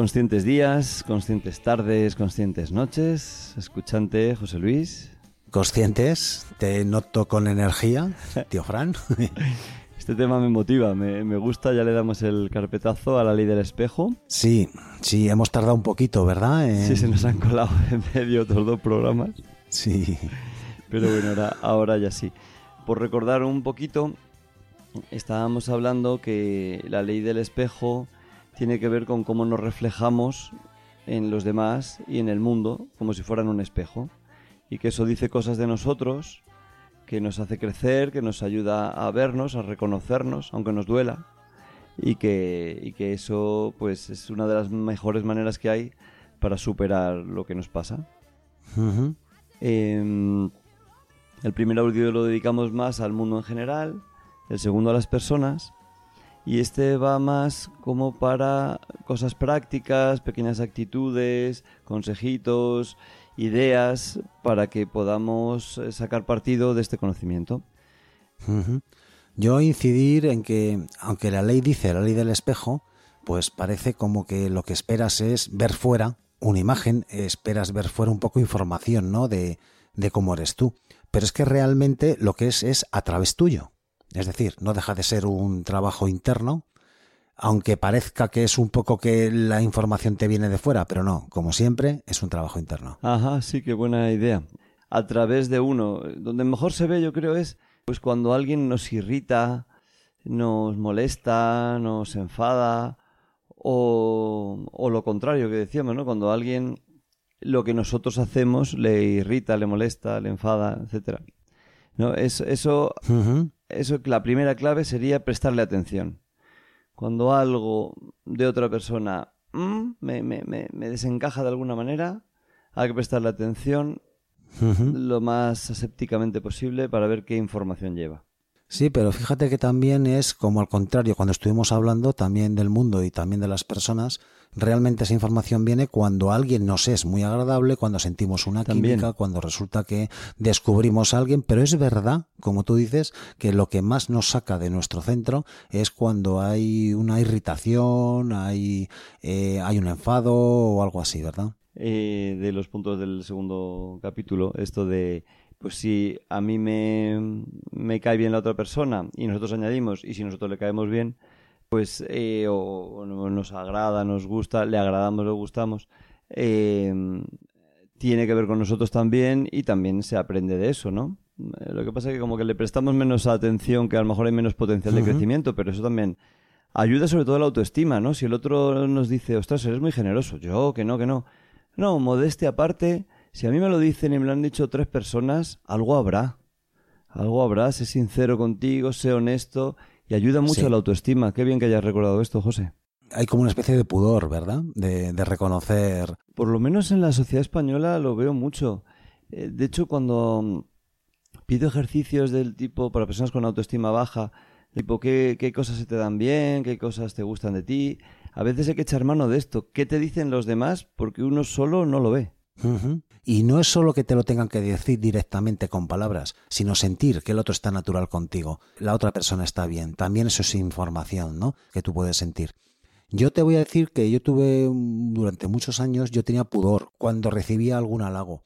Conscientes días, conscientes tardes, conscientes noches. Escuchante, José Luis. Conscientes, te noto con energía, tío Fran. Este tema me motiva, me, gusta, ya le damos el carpetazo a la ley del espejo. Sí, sí, hemos tardado un poquito, ¿verdad? Sí, se nos han colado en medio otros dos programas. Sí. Pero bueno, ahora, ahora ya sí. Por recordar un poquito, estábamos hablando que la ley del espejo tiene que ver con cómo nos reflejamos en los demás y en el mundo como si fueran un espejo. Y que eso dice cosas de nosotros, que nos hace crecer, que nos ayuda a vernos, a reconocernos, aunque nos duela. Y que, que eso pues es una de las mejores maneras que hay para superar lo que nos pasa. Em, el primer audio lo dedicamos más al mundo en general, el segundo a las personas y este va más como para cosas prácticas, pequeñas actitudes, consejitos, ideas para que podamos eh, sacar partido de este conocimiento. Yo incidir en que, aunque la ley dice la ley del espejo, pues parece como que lo que esperas es ver fuera una imagen, esperas ver fuera un poco información, ¿no? De, de cómo eres tú. Pero es que realmente lo que es es a través tuyo. Es decir, no deja de ser un trabajo interno, aunque parezca que es un poco que la información te viene de fuera, pero no, como siempre, es un trabajo interno. Ajá, sí, qué buena idea. A través de uno, donde mejor se ve, yo creo, es pues cuando alguien nos irrita, nos molesta, nos enfada, o, o lo contrario que decíamos, ¿no? Cuando alguien lo que nosotros hacemos le irrita, le molesta, le enfada, etcétera. No, es, eso eso la primera clave sería prestarle atención. Cuando algo de otra persona mm, me, me, me, desencaja de alguna manera, hay que prestarle atención lo más asépticamente posible para ver qué información lleva. Sí, pero fíjate que también es como al contrario, cuando estuvimos hablando también del mundo y también de las personas, realmente esa información viene cuando alguien nos es muy agradable, cuando sentimos una química, cuando resulta que descubrimos a alguien, pero es verdad, como tú dices, que lo que más nos saca de nuestro centro es cuando hay una irritación, hay, eh, hay un enfado o algo así, ¿verdad? Eh, de los puntos del segundo capítulo, esto de pues si a mí me, me, cae bien la otra persona y nosotros añadimos, y si nosotros le caemos bien, pues eh, o, nos agrada, nos gusta, le agradamos, le gustamos, eh, tiene que ver con nosotros también y también se aprende de eso, ¿no? Eh, lo que pasa es que como que le prestamos menos atención, que a lo mejor hay menos potencial de crecimiento, pero eso también ayuda sobre todo a la autoestima, ¿no? Si el otro nos dice, ostras, eres muy generoso, yo, que no, que no. No, modestia aparte si a mí me lo dicen y me lo han dicho tres personas, algo habrá. Algo habrá, sé sincero contigo, sé honesto y ayuda mucho a la autoestima. Qué bien que hayas recordado esto, José. Hay como una especie de pudor, ¿verdad? De, reconocer. Por lo menos en la sociedad española lo veo mucho. Eh, de hecho, cuando pido ejercicios del tipo para personas con autoestima baja, tipo qué, qué cosas se te dan bien, qué cosas te gustan de ti, a veces hay que echar mano de esto. ¿Qué te dicen los demás? Porque uno solo no lo ve. Y no es solo que te lo tengan que decir directamente con palabras, sino sentir que el otro está natural contigo, la otra persona está bien. También eso es información, ¿no? Que tú puedes sentir. Yo te voy a decir que yo tuve durante muchos años, yo tenía pudor cuando recibía algún halago.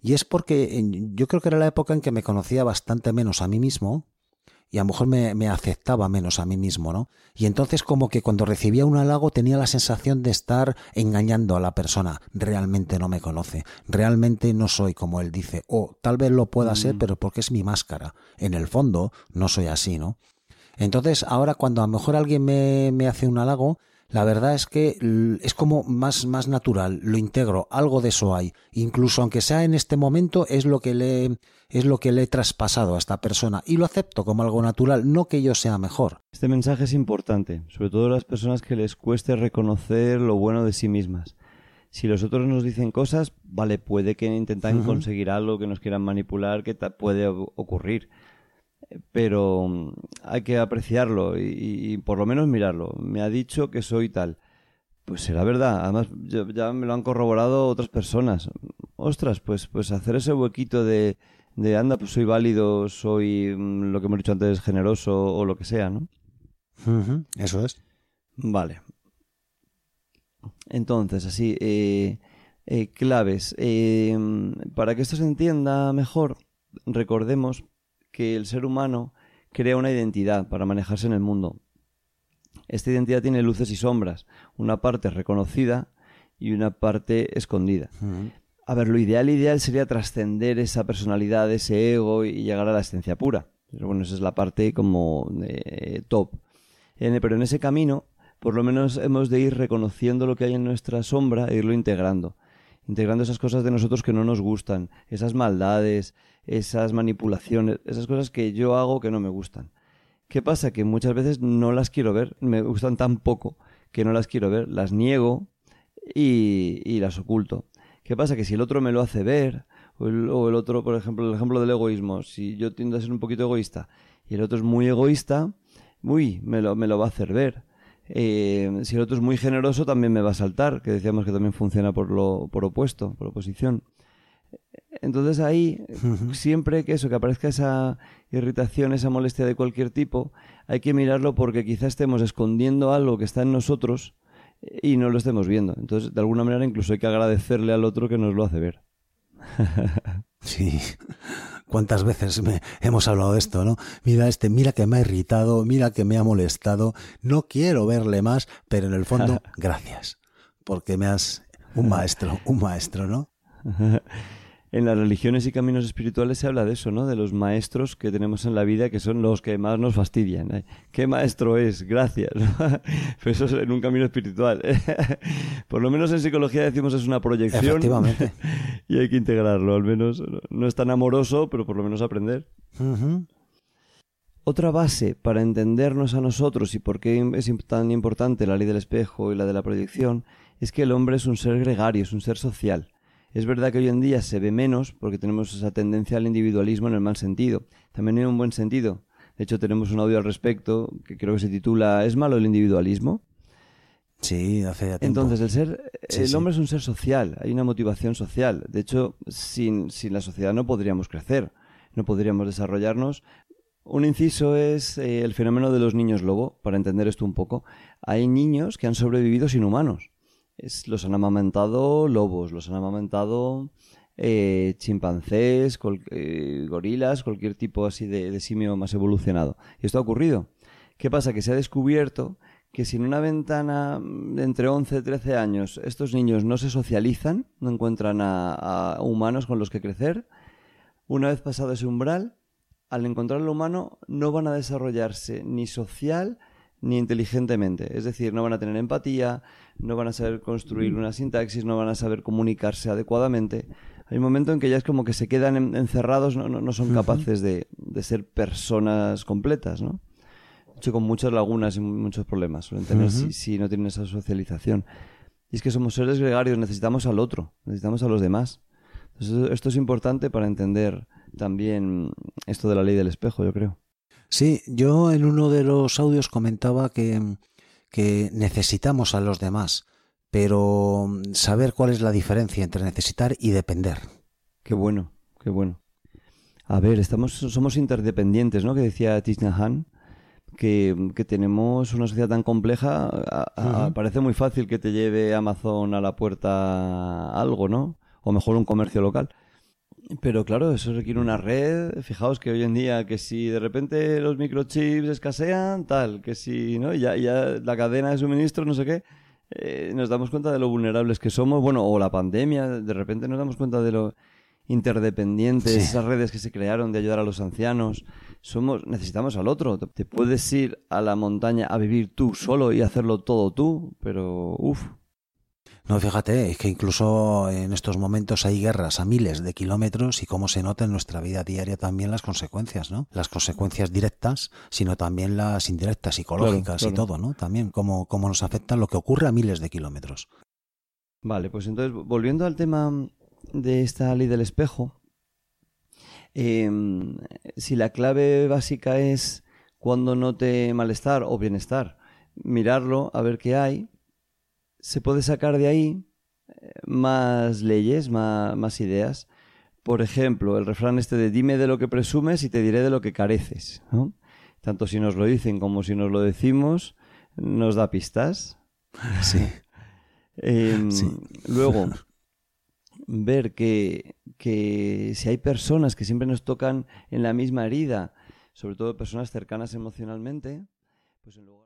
Y es porque yo creo que era la época en que me conocía bastante menos a mí mismo y a lo mejor me, aceptaba menos a mí mismo, ¿no? Y entonces como que cuando recibía un halago tenía la sensación de estar engañando a la persona. Realmente no me conoce, realmente no soy como él dice, o tal vez lo pueda ser, mm. pero porque es mi máscara. En el fondo no soy así, ¿no? Entonces ahora cuando a lo mejor alguien me, me hace un halago, la verdad es que es como más, más natural, lo integro, algo de eso hay. Incluso aunque sea en este momento, es lo que le, es lo que le he traspasado a esta persona y lo acepto como algo natural, no que yo sea mejor. Este mensaje es importante, sobre todo a las personas que les cueste reconocer lo bueno de sí mismas. Si los otros nos dicen cosas, vale, puede que intentan conseguir algo, que nos quieran manipular, que puede ocurrir pero mm, hay que apreciarlo y, por lo menos mirarlo. Me ha dicho que soy tal. Pues será verdad. Además, ya me lo han corroborado otras personas. Ostras, pues, pues hacer ese huequito de, de anda, pues soy válido, soy mm, lo que hemos dicho antes, generoso o lo que sea, ¿no? eso es. Vale. Entonces, así, eh, eh, claves. Eh, para que esto se entienda mejor, recordemos que el ser humano crea una identidad para manejarse en el mundo. Esta identidad tiene luces y sombras, una parte reconocida y una parte escondida. A ver, lo ideal ideal sería trascender esa personalidad, ese ego y llegar a la esencia pura. Pero bueno, esa es la parte como top. pero en ese camino, por lo menos hemos de ir reconociendo lo que hay en nuestra sombra e irlo integrando integrando esas cosas de nosotros que no nos gustan, esas maldades, esas manipulaciones, esas cosas que yo hago que no me gustan. ¿Qué pasa? Que muchas veces no las quiero ver, me gustan tan poco que no las quiero ver, las niego y, las oculto. ¿Qué pasa? Que si el otro me lo hace ver, o el, otro, por ejemplo, el ejemplo del egoísmo, si yo tiendo a ser un poquito egoísta y el otro es muy egoísta, uy, me lo, me lo va a hacer ver. Eh, si el otro es muy generoso, también me va a saltar, que decíamos que también funciona por lo por opuesto, por oposición. Entonces ahí, siempre que eso, que aparezca esa irritación, esa molestia de cualquier tipo, hay que mirarlo porque quizás estemos escondiendo algo que está en nosotros y no lo estemos viendo. Entonces, de alguna manera, incluso hay que agradecerle al otro que nos lo hace ver. sí. ¿Cuántas veces me, hemos hablado de esto, no? Mira este, mira que me ha irritado, mira que me ha molestado, no quiero verle más, pero en el fondo, gracias, porque me has un maestro, un maestro, ¿no? en las religiones y caminos espirituales se habla de eso, ¿no? De los maestros que tenemos en la vida que son los que más nos fastidian. ¿eh? ¿Qué maestro es? Gracias. Pero eso es en un camino espiritual. Por lo menos en psicología decimos es una proyección. Efectivamente. y hay que integrarlo, al menos. No es tan amoroso, pero por lo menos aprender. Otra base para entendernos a nosotros y por qué es tan importante la ley del espejo y la de la proyección es que el hombre es un ser gregario, es un ser social. Es verdad que hoy en día se ve menos porque tenemos esa tendencia al individualismo en el mal sentido. También en un buen sentido. De hecho, tenemos un audio al respecto que creo que se titula ¿Es malo el individualismo? Sí, hace tiempo. Entonces, el ser, el hombre es un ser social, hay una motivación social. De hecho, sin, sin la sociedad no podríamos crecer, no podríamos desarrollarnos. Un inciso es eh, el fenómeno de los niños lobo, para entender esto un poco. Hay niños que han sobrevivido sin humanos los han amamantado lobos, los han amamantado eh, chimpancés, eh, gorilas, cualquier tipo así de, simio más evolucionado. Y esto ha ocurrido. ¿Qué pasa? Que se ha descubierto que si en una ventana entre 11 y 13 años estos niños no se socializan, no encuentran a, humanos con los que crecer, una vez pasado ese umbral, al encontrar al humano no van a desarrollarse ni social ni inteligentemente. Es decir, no van a tener empatía, no van a saber construir una sintaxis, no van a saber comunicarse adecuadamente. Hay un momento en que ya es como que se quedan encerrados, no, no, son capaces de, ser personas completas, ¿no? De hecho, con muchas lagunas y muchos problemas suelen tener si, no tienen esa socialización. Y es que somos seres gregarios, necesitamos al otro, necesitamos a los demás. esto es importante para entender también esto de la ley del espejo, yo creo. Sí, yo en uno de los audios comentaba que, que necesitamos a los demás, pero saber cuál es la diferencia entre necesitar y depender. Qué bueno, qué bueno. A ver, estamos, somos interdependientes, ¿no? Que decía Tishnahan, que, que tenemos una sociedad tan compleja, parece muy fácil que te lleve Amazon a la puerta algo, ¿no? O mejor un comercio local. Pero claro, eso requiere una red. Fijaos que hoy en día, que si de repente los microchips escasean, tal, que si, ¿no? Ya, ya la cadena de suministro, no sé qué, eh, nos damos cuenta de lo vulnerables que somos. Bueno, o la pandemia, de repente nos damos cuenta de lo interdependientes, esas redes que se crearon de ayudar a los ancianos. Somos, necesitamos al otro. Te puedes ir a la montaña a vivir tú solo y hacerlo todo tú, pero uff, no, fíjate, es que incluso en estos momentos hay guerras a miles de kilómetros y cómo se nota en nuestra vida diaria también las consecuencias, ¿no? Las consecuencias directas, sino también las indirectas, psicológicas y todo, ¿no? También cómo, cómo nos afecta lo que ocurre a miles de kilómetros. Vale, pues entonces, volviendo al tema de esta ley del espejo, em, si la clave básica es cuando note malestar o bienestar, mirarlo, a ver qué hay, se puede sacar de ahí eh, más leyes, más, ideas. Por ejemplo, el refrán este de dime de lo que presumes y te diré de lo que careces. Tanto si nos lo dicen como si nos lo decimos, nos da pistas. Em, sí. Luego, ver que, que si hay personas que siempre nos tocan en la misma herida, sobre todo personas cercanas emocionalmente, pues en lugar...